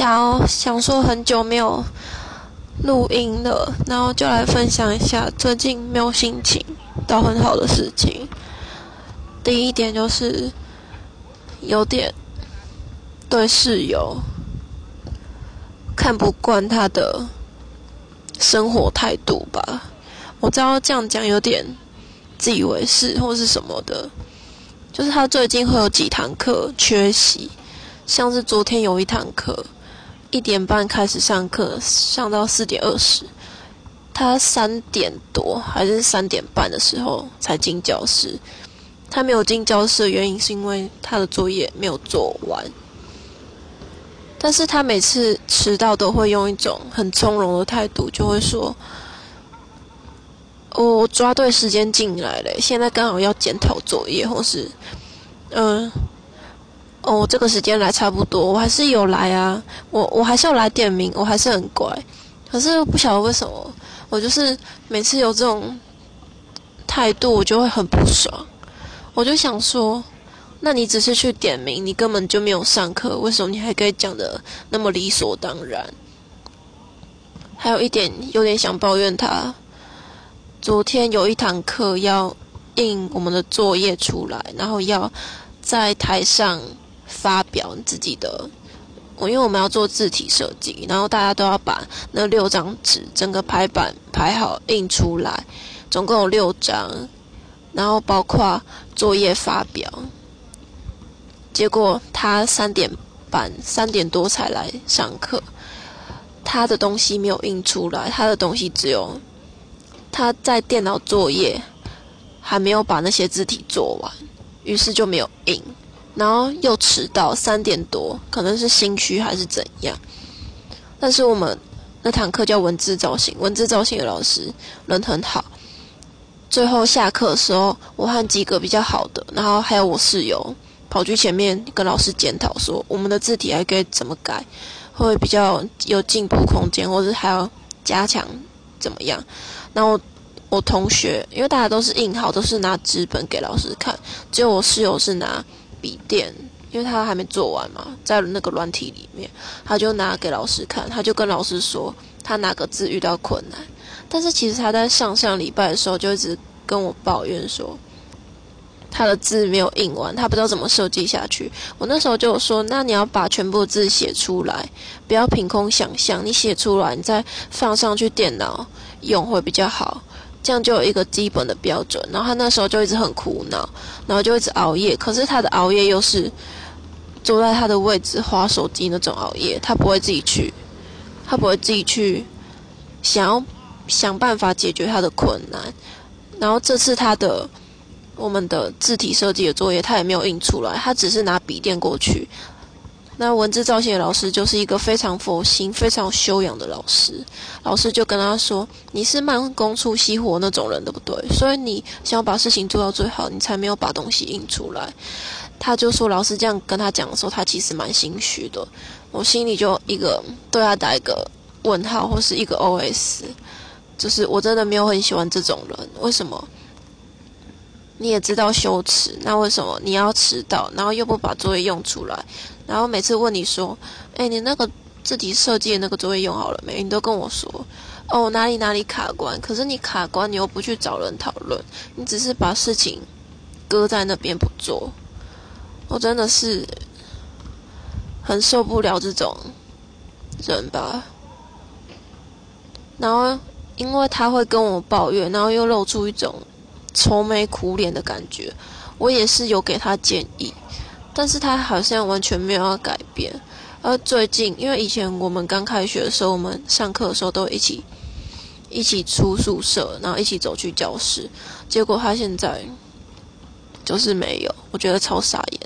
想想说很久没有录音了，然后就来分享一下最近没有心情到很好的事情。第一点就是有点对室友看不惯他的生活态度吧。我知道这样讲有点自以为是或是什么的，就是他最近会有几堂课缺席。像是昨天有一堂课，一点半开始上课，上到四点二十，他三点多还是三点半的时候才进教室。他没有进教室的原因是因为他的作业没有做完。但是他每次迟到都会用一种很从容的态度，就会说：“我抓对时间进来了，现在刚好要检讨作业，或是嗯。”哦，这个时间来差不多，我还是有来啊，我我还是有来点名，我还是很乖。可是不晓得为什么，我就是每次有这种态度，我就会很不爽。我就想说，那你只是去点名，你根本就没有上课，为什么你还可以讲的那么理所当然？还有一点，有点想抱怨他。昨天有一堂课要印我们的作业出来，然后要在台上。发表自己的，我因为我们要做字体设计，然后大家都要把那六张纸整个排版排好印出来，总共有六张，然后包括作业发表。结果他三点半三点多才来上课，他的东西没有印出来，他的东西只有他在电脑作业还没有把那些字体做完，于是就没有印。然后又迟到三点多，可能是心虚还是怎样。但是我们那堂课叫文字造型，文字造型的老师人很好。最后下课的时候，我和几个比较好的，然后还有我室友跑去前面跟老师检讨说，我们的字体还可以怎么改，会比较有进步空间，或者还要加强怎么样。然后我同学，因为大家都是印好，都是拿纸本给老师看，只有我室友是拿。笔电，因为他还没做完嘛，在那个软体里面，他就拿给老师看，他就跟老师说他哪个字遇到困难，但是其实他在上上礼拜的时候就一直跟我抱怨说他的字没有印完，他不知道怎么设计下去。我那时候就说，那你要把全部字写出来，不要凭空想象，你写出来，你再放上去电脑用会比较好。这样就有一个基本的标准，然后他那时候就一直很苦恼，然后就一直熬夜。可是他的熬夜又是坐在他的位置划手机那种熬夜，他不会自己去，他不会自己去想要想办法解决他的困难。然后这次他的我们的字体设计的作业，他也没有印出来，他只是拿笔电过去。那文字造型老师就是一个非常佛心、非常修养的老师。老师就跟他说：“你是慢工出细活那种人，对不对？所以你想要把事情做到最好，你才没有把东西印出来。”他就说：“老师这样跟他讲的时候，他其实蛮心虚的。”我心里就一个对他打一个问号，或是一个 O.S.，就是我真的没有很喜欢这种人。为什么？你也知道羞耻，那为什么你要迟到，然后又不把作业用出来？然后每次问你说：“哎，你那个自己设计的那个作业用好了没？”你都跟我说：“哦，哪里哪里卡关。”可是你卡关，你又不去找人讨论，你只是把事情搁在那边不做。我真的是很受不了这种人吧。然后因为他会跟我抱怨，然后又露出一种。愁眉苦脸的感觉，我也是有给他建议，但是他好像完全没有要改变。而最近，因为以前我们刚开学的时候，我们上课的时候都一起一起出宿舍，然后一起走去教室，结果他现在就是没有，我觉得超傻眼。